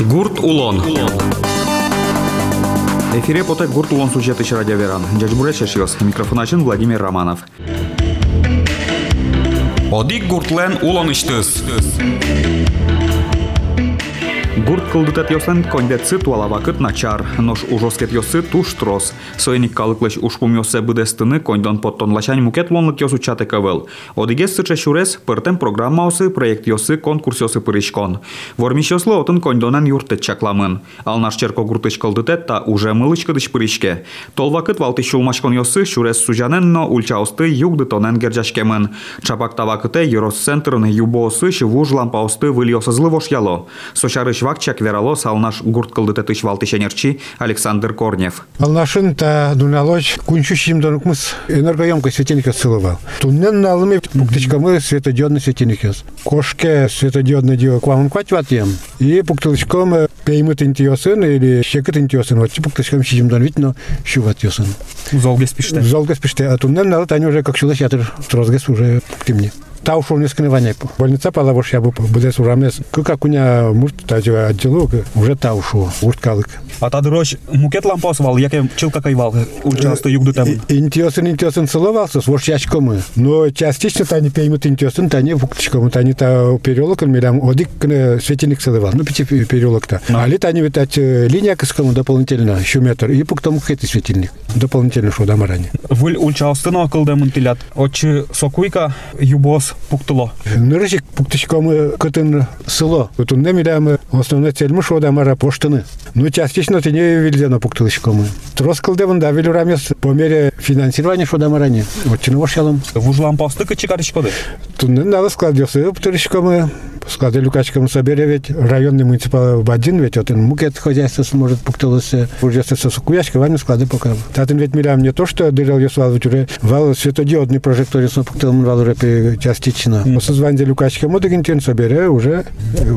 Гурт Улон. Эфире потай Гурт Улон сюжеты радиоверан. Джаджбуре Шешиос. Микрофон ачын Владимир Романов. Одик Гуртлен Улон иштыз. Гурт кылдытат йослен кондетсы туалавакыт начар, нош ужоскет йосы туш трос. Сойник калыклыш ушпум йосе быдестыны кондон подтонлачань мукет лонлык йосу чате кавыл. Одиге сыча шурес пыртем программа осы проект йосы конкурс йосы пырышкон. Вормиш йослы отын кондонан юртет чакламын. Ал наш черко гуртыч кылдытет та уже мылычкыдыш пырышке. Толвакыт валты шулмашкон йосы шурес сужанен но ульчаусты югды тонен герджашкемын. Чапак тавакыте юрос центрын юбосы швуж лампаусты выльосы злывош яло. Сочарыш вакчак верало салнаш гурт кылдыте тыш валтышенерчи Александр Корнев. Алнашын та дуналоч кунчущим донукмыз энергоемкий светильник сылывал. Туннен налыми пуктычкамы светодиодный светильник ёс. Кошке светодиодный дио квамын кватватьям. И пуктылычком пеймыт интиосын или щекыт интиосын. Вот пуктычком щижимдан вить, но щуват ёсын. Золгес пиште. Золгес пиште. А туннен налыт они уже как щулась ятыр трозгес уже пуктимни. Та ушел не скрывание. Больница палавош я бы сурамес. Как у меня мурт тажа отделу уже та ушел. Урт калык. А та дорож мукет лампас вал, яке чилка кайвал. Участо югду там. Интиосын интиосын целовался с воршячком. Но частично та не пеймут интиосын, та не фуктичком. Та не та переулок, милям одик светильник целовал. Ну, пяти переулок-то. А ли та не видать линия каскому дополнительно, еще метр. И пуктом хэти светильник. Дополнительно шо дамарани. Выль участыно акылда мынтилят. Очи сокуйка юбос пуктыло. Нырыжик пуктичком кытын село. Тут не милям основная цель мы шо дамара поштыны. Ну, частично ты не вильзено пуктылышком. Трос кылдевын да вилюрамес по мере финансирования шо дамарани. Вот чиново шалом. Вуж лампасты кычыкарыч коды. Туннен надо складываться, птырышком склады Люкачком собере ведь районный муниципал в один ведь вот мукет хозяйство сможет пуктылыся уже со сукуячка вами склады пока. Татын ведь милям не то, что дырел я свал вчера вал светодиодный прожектор я пуктыл вал уже частично. Но созвание Люкачка моды гентен собере уже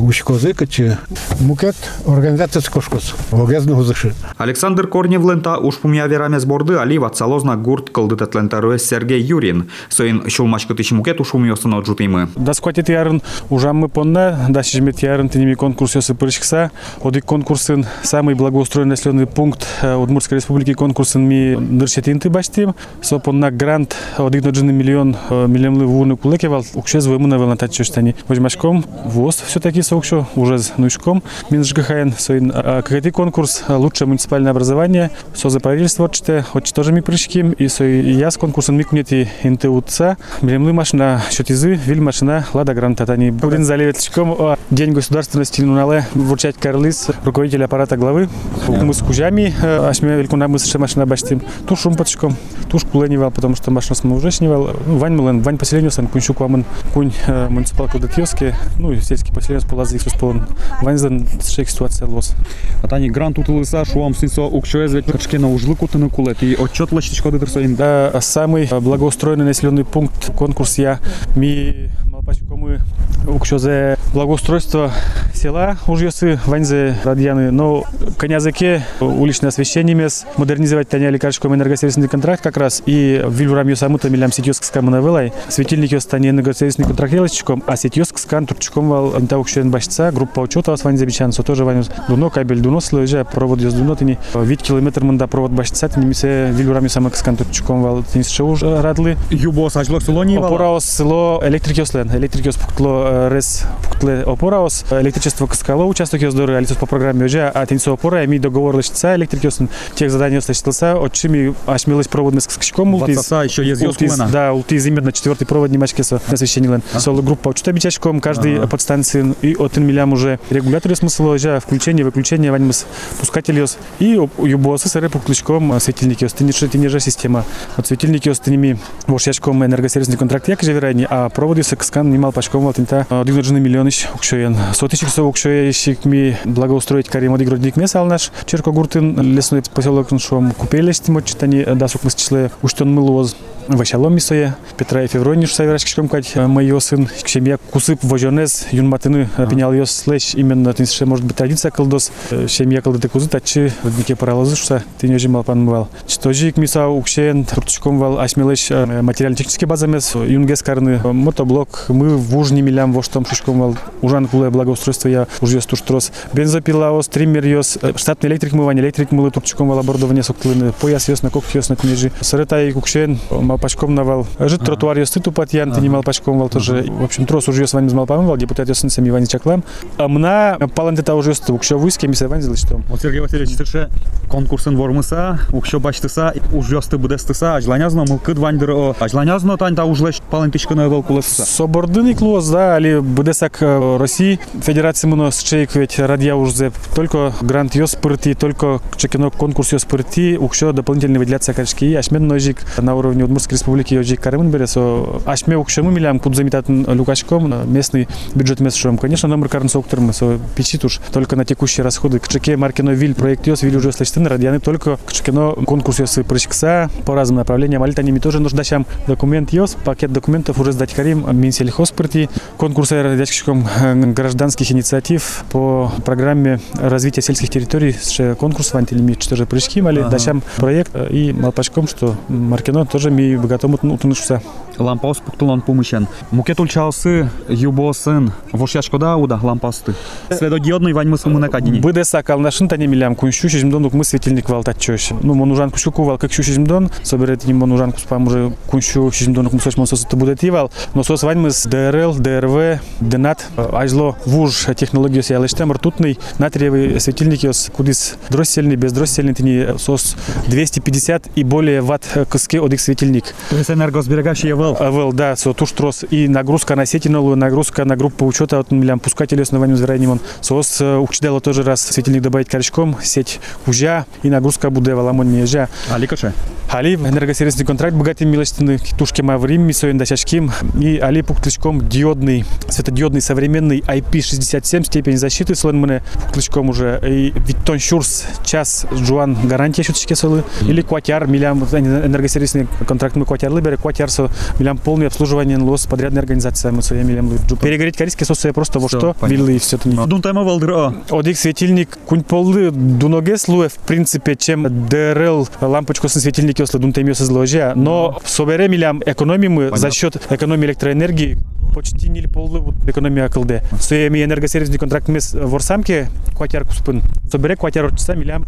ушкозы качи мукет организация скошкос. Огезно гузыши. Александр Корнев лента уж пумя вераме сборды али ватсалозна гурт кылдытет лентаруе Сергей Юрин. Соин шулмашкы тыш мукет уж умьосын отжутымы. Да скотит ярын уже мы понна, да шижмет ярын тенеми конкурс ёсы пырышкса. Одик конкурсын самый благоустроенный населенный пункт Удмуртской республики конкурсын ми ныршетинты баштим. Со понна грант одик ноджины миллион миллионлы вурны кулекевал. Укшез вымына вел натать чоштани. Возьмашком ВОЗ все-таки соукшо уже нуишком. Мин ЖГХН соин какой конкурс лучшее муниципальное образование. Со за правительство отчите, отчите тоже ми прыжким. И со я с конкурсом ми кунети интеутца. Миллионлы машина счетизы, виль машина лада грант. Они Бурин заливетчиком День государственности Нунале вручать Карлис, руководитель аппарата главы. Мы с кужами, ашме великуна мы с машина баштим. Туш шумпатчиком, туш куленивал, потому что машина мы уже снимал. Вань мылен, вань поселению сан кунь шуквамен, кунь муниципал кудатьевски, ну и сельский поселенец полазы их сполон. Вань зан шейк ситуация лос. А тани грант утылыса шуам сынсо укчоез ведь качкена ужлы кутыны кулет и отчет лачтичко дыдырсоин. Да, самый благоустроенный населенный пункт конкурс я ми малпачкомы укчозе благоустройство села. Ужьосы ваньзе радьяны. Но конязыке уличное освещение мес модернизировать таня лекаршком энергосервисный контракт как раз и вильвурам йосамута милям сетьёск скаманавелай светильник йос тани энергосервисный контракт елочком а сетьёск скан турчком вал интаук щен башца. Группа учета вас ваньзе бичан со тоже ваньз дуно кабель дуно слыжа провод йос дуно тени. Вид километр мында провод башца тени мисе вильвурам йосамак скан турчком вал тени шоу радлы. Юбос ажлок село не опораос село электрик йослен электрик йос пукло рес пукле опораос электричество каскало участок доры алисос по программе уже а тенсо опора ми договор лишца электрик йосын тех лишился отчими ашмилась проводный с каскачком Ватсаса еще кумена. да ултиз именно четвертый провод немачке со освещение лен соло группа учета бичачком каждый подстанции и от милям уже. Регулятор смысл уже включение выключение ваньмыс пускатель йос и юбосы сыры пукличком светильники йос тени тенежа система. От светильники йос тенеми вошячком энергосервисный контракт як же вероятнее а проводы с каскан немал пачком вот инта дигноджины миллион ищ укшоен сотичек со укшое ищик ми благоустроить карим от игродник мес ал наш черко гуртын лесной поселок шом купелись тимо читани да сук мы числе уштон мылоз Вашалом мисое, Петра и Феврониш саверашкишком кать моё сын, семья кусып вожонез, юнматыны пенял ее слэш именно тынше может быть традиция кылдос, семья кылды кузы тачы, роднике паралазы шуса, ты не жимал панмывал. Что жик миса укшен, турчком вал асмелеш материально-технический базамес, юнгес карны мотоблок, мы в ужни милям во штом шишком вал, ужан куле благоустройство я уже стуштрос, бензопила, стример йос, штатный электрик мывань, электрик мылы турчком вал оборудование соклыны, пояс йос на кок йос на книжи, сырытай кукшен, малпачком навал, жит тротуар йос тыту патьян, ты не малпачком вал тоже, в общем, трос уже йос вань малпам вал, депутат йос сами вань чаклам, а мна палантета уже йос укшо выске, миса вань что. Вот Сергей Васильевич, тырше конкурсын вормыса, укшо баштыса, уж ёсты будестыса, ажланязно мылкыд вандыр ажланязно тань та ужлеш палантышканы вал куласыса. Собордыны клоз, да, али будесак России, Федерации муно счейк ведь радия уже только грант йос пырти, только чекино конкурс йос пырти, укшо дополнительный выделяться качки, ашмен ножик на уровне Удмуртской республики йожик карымын бересо, ашме укшо мы милям куд замитатын лукачком, местный бюджет местшом. Конечно, номер карн сокторм, со печит уж только на текущие расходы. К чеке маркино виль проект йос, виль уже слышны, радианы только к чекино конкурс йос прыщкса по разным направлениям, али тани тоже нужда щам документ йос, пакет документов уже сдать карим Минсельхозпорти, конкурсы радиачком гражданских инициатив по программе развития сельских территорий конкурс вантилями тоже прыжки мали ага. дачам проект и малпачком что маркино тоже ми богатому утынышса лампаус пуктулан помощен мукет ульчалсы юбосын. Вошячкода уда лампасты. Светодиодный вань мысл мы накадине быде сакал нашин тане милям кунщу шизмдон мы светильник валтат чош ну монужан кушу кувал как щу шизмдон соберет не монужан куспам уже кунщу шизмдон кумсоч монсос это будет ивал. Но сос вань мы с ДРЛ ДРВ ДНАТ ажло вуж технологию се ялыштем ртутный натриевый светильник йос кудис дроссельный без дроссельный тени сос 250 и более ватт кыске одик светильник. То есть энергосберегающий ВЛ ВЛ да со туш трос. И нагрузка на сети новую нагрузка на группу учета. От милям пускателей основанием зверайнимон сос. Учдела тоже раз светильник добавить корочком сеть хужа и нагрузка буде валамон не ежа али каше али энергосервисный контракт богатый милостины тушки маврим мисоин дачачким и али пуктычком диодный светодиодный современный IP67 степень защиты слон мене пуктычком уже. И Виттон Шурс час жуан гарантия шуточки солы. Или кватяр милям энергосервисный контракт мы кватяр либере кватяр со милям полное обслуживание лос подрядная организация мы своя милям перегореть корейский сосы просто во что? милы и все это не дун тайма валдыр одик светильник кунь полы дуноге слуе в принципе чем ДРЛ лампочку с светильники ослы дун тайме созложа но собере милям экономим мы за счет экономии электроэнергии почти не полы экономия акылды. Своими энергосервисный контракт мы в Орсамке квартир куспын. Собере квартир орчаса милям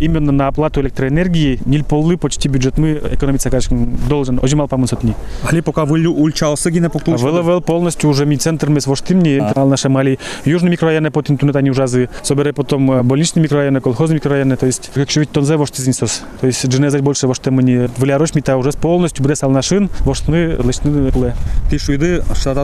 именно на оплату электроэнергии не полы почти бюджет мы экономиться, конечно, должен. Ожимал по сотни. Али пока вы ульчался гине по Выловил полностью уже ми центр мы с воштымни, канал наша мали южный микрорайон по тунет они ужазы. Собере потом больничный микрорайон, колхозный микрорайон, то есть как швить тонзе вошти знесос. То есть дженезать больше воште мы не влярош мита уже полностью bude sal našin, voštny lešny pule. Ty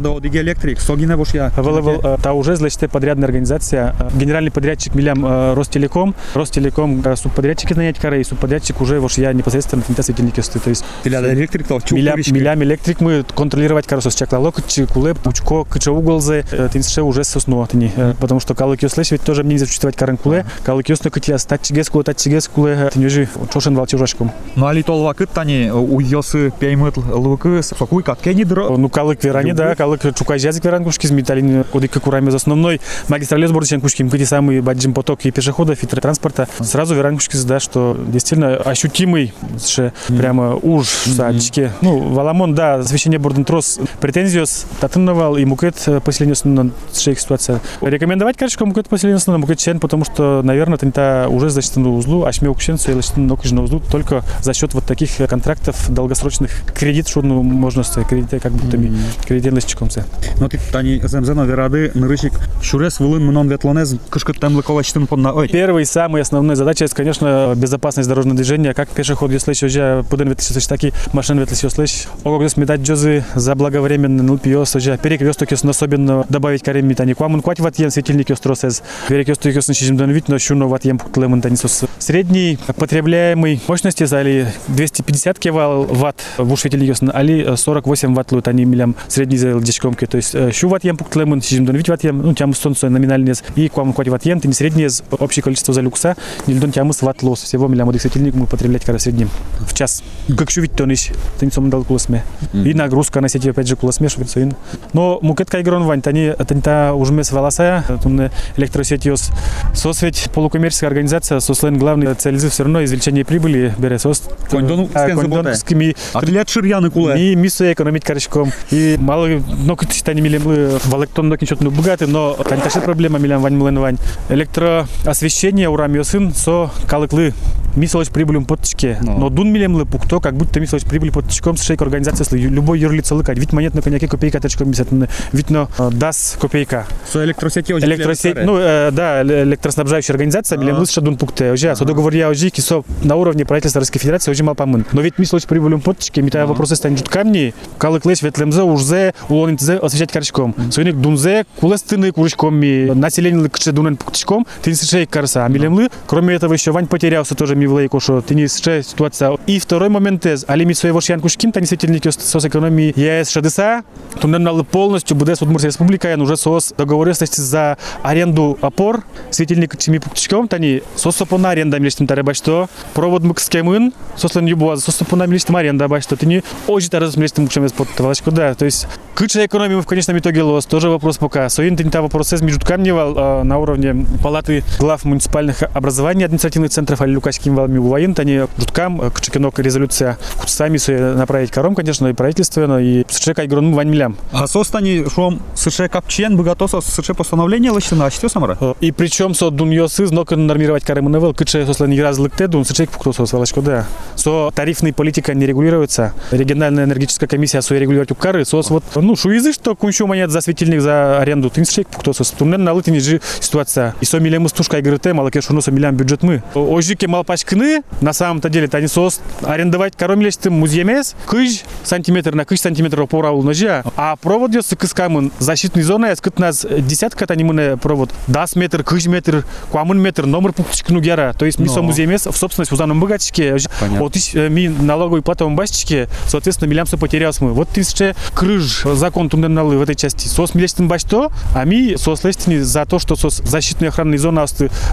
do Оdig Электрик, Согина Вошья. Выловил та уже злачте подрядная организация. Генеральный подрядчик Милям Ростелеком. Ростелеком субподрядчики нанять кары, и субподрядчик уже Вошья непосредственно тента светильники стоит. То есть Милям Электрик, то Милям, Милям Электрик мы контролировать карусос чакла локоть, кулеп, пучко, кыча уголзе, тинше уже сосно тени. Потому что калык ёслеш ведь тоже мне не зачитывать карен куле. Калык ёсно кытя стать чигес куле, тать чигес куле, тенежи чошен вал чужашком. Ну али тол вакыт тани у ёсы пеймыт лукы, сокуй каткени дро. Ну калык верани, да, калык чукай жазик веран кушкиз металлин кодик курами основной магистраль сборочен кушким где самый баджим поток и пешеходов и транспорта. Сразу веран кушкиз да что действительно ощутимый что прямо уж в садичке ну валамон да освещение борден трос претензиос татынновал и мукет поселение на шейх ситуация. Рекомендовать конечно мукет поселение на мукет чен потому что наверное это уже защитный узлу. А шме укшен сойлачтын узлу. Только за счет вот таких контрактов долгосрочных кредит что ну можно сказать кредит как будто кредитностью Ну ти тани земзена верады нырыщик шурес вылын мынон ветлонез кышкы темлыковачтын понна ой. Первый самый основной задача это, конечно, безопасность дорожного движения, как пешеход, если уже пуден ветлись таки машин ветлись слышь. Ого, здесь метать джозы заблаговременно ну пьёс уже перекресток если особенно добавить карем метани. Квамун квать ват ен светильник остросез. Перекресток если чизим дон вид, но шуно ват ем путлемон танисос. Средний потребляемый мощности зали 250 кВт в светильник али 48 ватт лут они милям средний за дичкомки, то есть шу ват ем пуктлемон, сижим дон вить ват ем, ну тям сон номинальный и квам квать ват ем, ты не средний общее количество залюкса, нельдон тямыс ватт лос. Всего миллион светильник мы потреблять когда в среднем в час. Как еще ведь то нищ, ты не сомдал куласме. И нагрузка на сети опять же что это Но мукет кайгрон вань, тани, тани уже мес волоса, тут электросетиос. Сос ведь полукоммерческая организация, сослен главный цель все равно извлечение прибыли, бере сос. Кондон, кондонскими. Атлет ширьяны куле. И миссу экономить корочком. И мало, но как ты не милем в электронном ничего не богаты, но тани таши проблема милем вань млен вань. Электроосвещение урамиосын со калыклы мислоч прибылем подчке. Но дун милем лы пукто, как будто мислоч прибыль подчком с шейк организация любой юрлица лыкать. Ведь монет на коньяке копейка точком мисят. Ведь но дас копейка. Со электросети Электросеть, ну да, электроснабжающая организация милем лы шадун пукте. Уже, со договор я уже кисо на уровне правительства Российской Федерации уже мал помын. Но ведь мислоч прибылем подчке, митая вопросы станет камни, калыклеш ветлемзе ужзе, улонитзе освещать корочком. Соник дунзе, кулестыны курочком ми население лыкше дунен пуктичком, ты не шейк карса. А милем лы, кроме этого еще Вань потерялся тоже влейко, что ты не ситуация. И второй момент, али ми своего шьянку шким, та не светильники сос экономии ЕС ШДСА, то наверное полностью будет Удмуртская республика, уже сос договоренности за аренду опор, светильник чими пуктичком, та не сос сопона аренда милиштим таре башто, провод мыкскемын, сослен юбуа, сос сопона милиштим аренда башто, не ожи таре милиштим мукшем под тавалочку, да, то есть кыча экономии в конечном итоге лос, тоже вопрос пока. Соин ты не та вопрос с между камневал на уровне палаты глав муниципальных образований административных центров, али Лукачким увоин, они жуткам, кчекинок резолюция сами направить кором, конечно, и правительство, но и США кайгрон вань милям. А состани шом США капчен богатосо США постановление лощина, а что самара? И причем со дуньосы знок нормировать карем навел, кыче сослан не раз лыкте дун США пуктосо свалочко, да. Со тарифной политика не регулируется. Региональная энергетическая комиссия со регулировать укары, сос вот, ну, шуизы, что кунчу монет за светильник за аренду, ты США пуктосо, тунен на лытине же ситуация. И со милем стушка игры малаке шуну со милям бюджет мы. Ожике мал пачкны, на самом-то деле, тани сос арендовать коромилестым муземес, кыж сантиметр на кыж сантиметр поравул ножа, а провод ёсы кыскамын защитный зона, я скыт нас десятка тани мыне провод, дас метр, кыж метр, куамын метр, номер пуктичкну гера, то есть ми со муземес в собственность узаном богатичке, вот ми налоговый платовом башечке, соответственно, милям со потерялся мы. Вот ты еще крыж закон туннелы в этой части. Сос милестин башто, а ми сос лестини за то, что сос защитные охранные зоны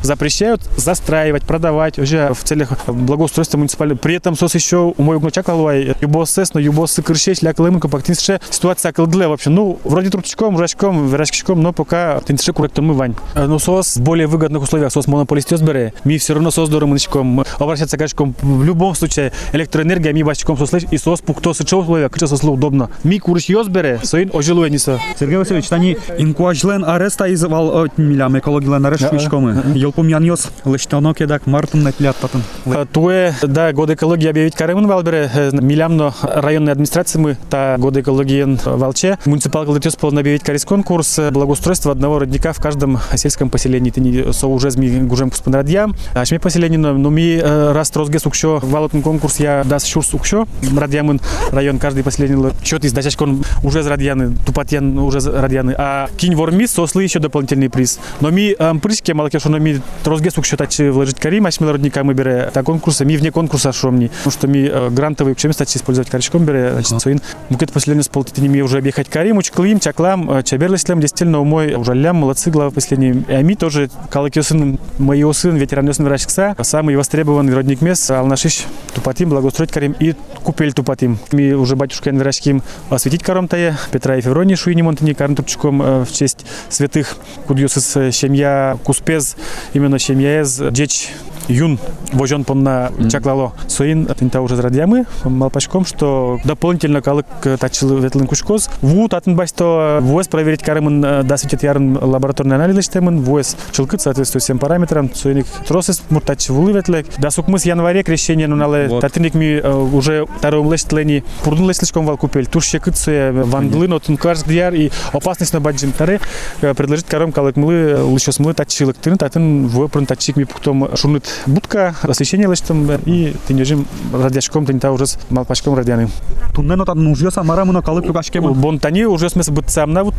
запрещают застраивать, продавать уже в целях благоустройства муниципального. При этом сос еще у моего гнуча клалуай, юбос сес, но юбос крышеч, ля клымка, пактинше ситуация клгле вообще. Ну, вроде трубчиком, жачком, верачком, но пока тинше корректор мы вань. Но сос в более выгодных условиях, сос монополист бере, ми все равно сос дором нычком, обращаться качком. В любом случае, электроэнергия ми бачком сос и сос пукто сычо условия, кыча сос удобно. Ми курыш бере, соин ожилуя ниса. Сергей Васильевич, тани инкуажлен ареста извал милям экологилен арест шучкомы. Елпум яньос, лыштано кедак мартын нетлят патын. Туе, да, год экологии объявить каремын валбере, милямно районной администрации мы, та год экологии валче. Муниципал коллектив полно объявить карис конкурс благоустройства одного родника в каждом сельском поселении. Ты не со уже зми гужем куспанрадья. А шме поселение, но ми раз трозге сукшо валотный конкурс я дас шур сукшо. Радьямын район каждый поселение счет из дачачкон уже з радьяны, тупатьян уже радьяны. А кинь вормис сослы еще дополнительный приз. Но ми прыжки малке что но ми трозге сукшо тач вложить карим, а шме родника мы бере та конкурса, ми вне конкурса шомни. Потому что ми грантовый учим стать использовать каричком бере, значит, своин. Букет поселение с полтитини ми уже объехать карим, учклим, чаклам, чаберлислем, действительно умой, уже лям, молодцы, глава поселения. И ми тоже, калыки сын, моего сын, ветеран сын врачкса, самый востребованный родник мест, алнашиш, тупатим, благоустроить карим и купель тупатим. Ми уже батюшка врачким осветить каром тае, Петра и Февронии шуини монтани карм турчком в честь святых, кудьюсыс семья Куспез, именно семья из Джеч юн вожен понна чаклало соин тинта уже радиамы малпачком что дополнительно калык тачыл ветлин кушкоз. Ву татын басто вуэс проверить карымын дасвитет ярын лабораторный анализ иштемын вуэс чылкыт соответствует всем параметрам. Соиник тросес муртач вулы ветлек. Да сукмыс январе крещение нунале татиник ми уже второй лестлени пурдун лесличком вал купель. Туше кыцуя вандлын отын карс гдяр и опасность на баджим таре предложить карым калык млы лышос млы тачылык тын татын вуэ прын тачик ми пуктом шунут будка, освещение лыштым и тенежим радиашком тента уже с малпачком радианым. Туннен отат нужьё самара мына калык люкашкема. Бонтани уже смес быть сам на вот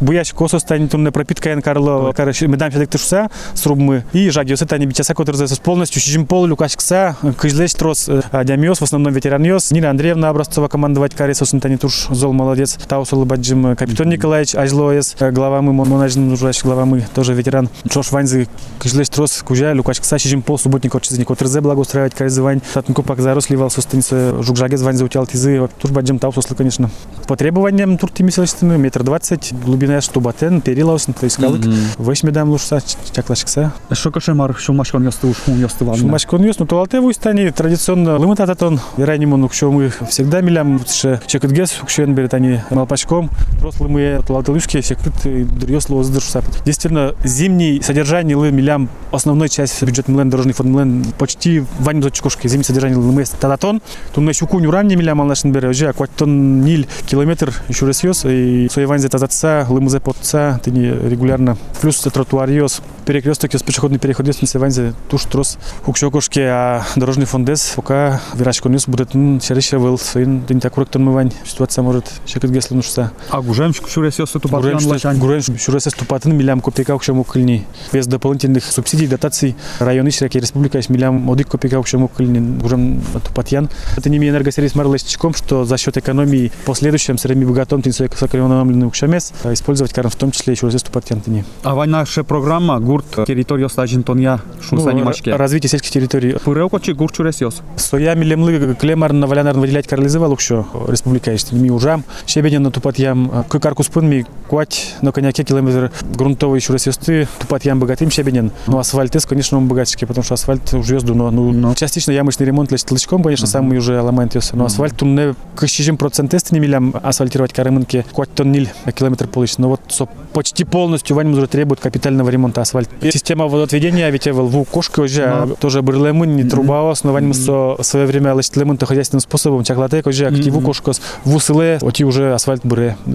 буяш косо стань тунне пропитка ен карло, короче, медам федек тышса срубмы и жагиосы тани бичаса который за полностью чижим пол люкашкса, кыжлеш трос адямиос, в основном ветераниос, Нина Андреевна Образцова командовать каресос тани туш зол молодец, таусул баджим капитан Николаевич Ажлоес, глава мы монажин глава мы тоже ветеран. Чош ванзы кыжлеш трос кужа люкашкса чижим пол субботник отчизник отрзе благоустраивать карезывань, татнко пак заросли сустаница жукжаге звань заутял тизы, туш баджим таусуслы конечно. По требованиям турти мисалистыны метр двадцать, глубина штубатен, перилаусын, то есть калык, весь медам лушса, чаклашкса. Что кошемар, шумашкон ёсты ушмун ёсты ванна. Шумашкон ёс, ну толалте в устани традиционно лымытататон, веранимо, ну что мы всегда милям, ше чекытгес, укшен берет они малпачком, рослый мы толалте лышки, секрет дырьёс лоз дыршсап. Действительно, зимний содержание лы милям основной часть бюджет милен фонд милен почти ваним зачкушки, зимний содержание лымы тататон, тут на щуку нюран милям малнашин бере, уже акватон ниль километр. Еще раз ёс, и своей ванзе тазатса, лымызе потца, ты не регулярно. Плюс тротуар ёс, перекресток ёс, пешеходный переход ёс, на ванзе туш трос, хукшокошки, а дорожный фондес, пока вирашкон ёс будет шерище был, своин день так корректор мывань, ситуация может шекет геслы нужса. А гужем шурес ёсты тупатын Гурен, лачань. гурен, шурес ступатын милям копейка укшему кыльни. Без дополнительных субсидий, дотаций. Районы Шираки Республика милям одик копейка укшему кыльни. Гурен тупатьян. Это не энергосервис марлыстичком, что за счет экономии в последующем среми богатом тин соколеванамленный укшамес использовать карм в том числе еще раз тупатьян тини. А вань наша программа гурт территория стажинтонья шунсани Ну, машке. Развитие сельских территорий. Пырел кочи гурт шурес ёс. Соя милемлы клемар на валянар выделять карлизывал еще республика есть ми ужам. Щебенен на тупатьям к каркуспын ми куать на коньяке километр грунтовый еще раз ёсты тупатьям богатым щебенен. Ну асфальт конечно, он богатский, потому что асфальт уже но ну, Ну. частично ямочный ремонт толчком, конечно, самый уже ламент ёс. Но асфальт тун не к щижим процент тест не милям асфальтировать карымынки куать тон ниль на километр получится. Но вот со почти полностью вань уже требует капитального ремонта асфальт. Система водоотведения ведь в лву кошки уже тоже бырлемын не труба основань со свое время лечтлемын то хозяйственным способом чаклатек уже активу кошкос в усыле оти уже асфальт.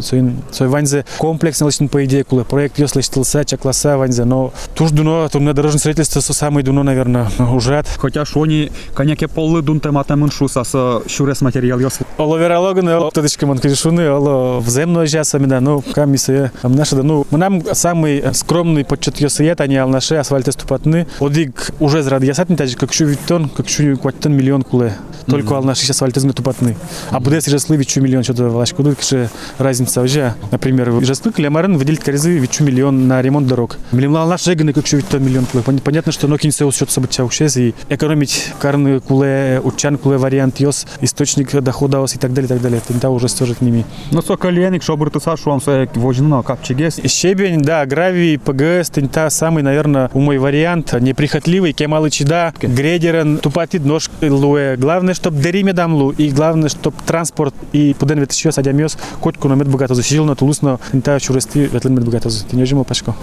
Соин сой ванзе комплексно лечтин по идее куле проект ёс лечтылса чакласа ванзе но туж дуно турне дорожное строительство со самый дуно наверное уже. Хотя шони коняке полы дун тематамын шусаса шурес материал ёс. Оловерологын ол тадышкы ман кыжышуны оло вземно жаса мина ну камисы амнаша да ну нам самый скромный подчет ёсыет они ал наши асфальты ступатны. Одиг уже зрад ясат не как шу виттон как шу кваттон миллион куле. Только ал наши асфальты зны тупатны. А буде сижаслы вичу миллион что-то дуд кше разница уже например жаслы клемарын выделить коризы вичу миллион на ремонт дорог. Миллион ал наш жеганы как шу виттон миллион куле. Пон- понятно что нокин сеус что-то события ушез и экономить карны куле учан куле вариант ёс источник дохода и так далее и так далее тента уже стожит ними Ну со коленик шобрты са шуам се вожина капчегес. Щебень, да, гравий, ПГС, тента самый, наверное, у мой вариант, неприхотливый, кемалы чида, гредерен, тупатит нож луэ. Главное, чтоб дериме дамлу, и главное, чтоб транспорт и пуден еще садямёс, котку на мед богато засидел на тулусно, тента чурести ветлен мед богато. Ты не жимал пачко.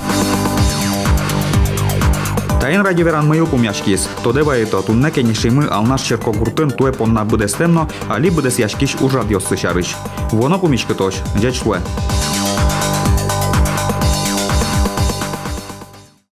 Тайын радиоверан мыйыл пумяшкис. Тодева это тунне кенешимы алнаш черко гуртын туе понна будестемно, али будес яшкиш ужад ёссы шарыш. Воно пумишкы тош, дядь шлуэ.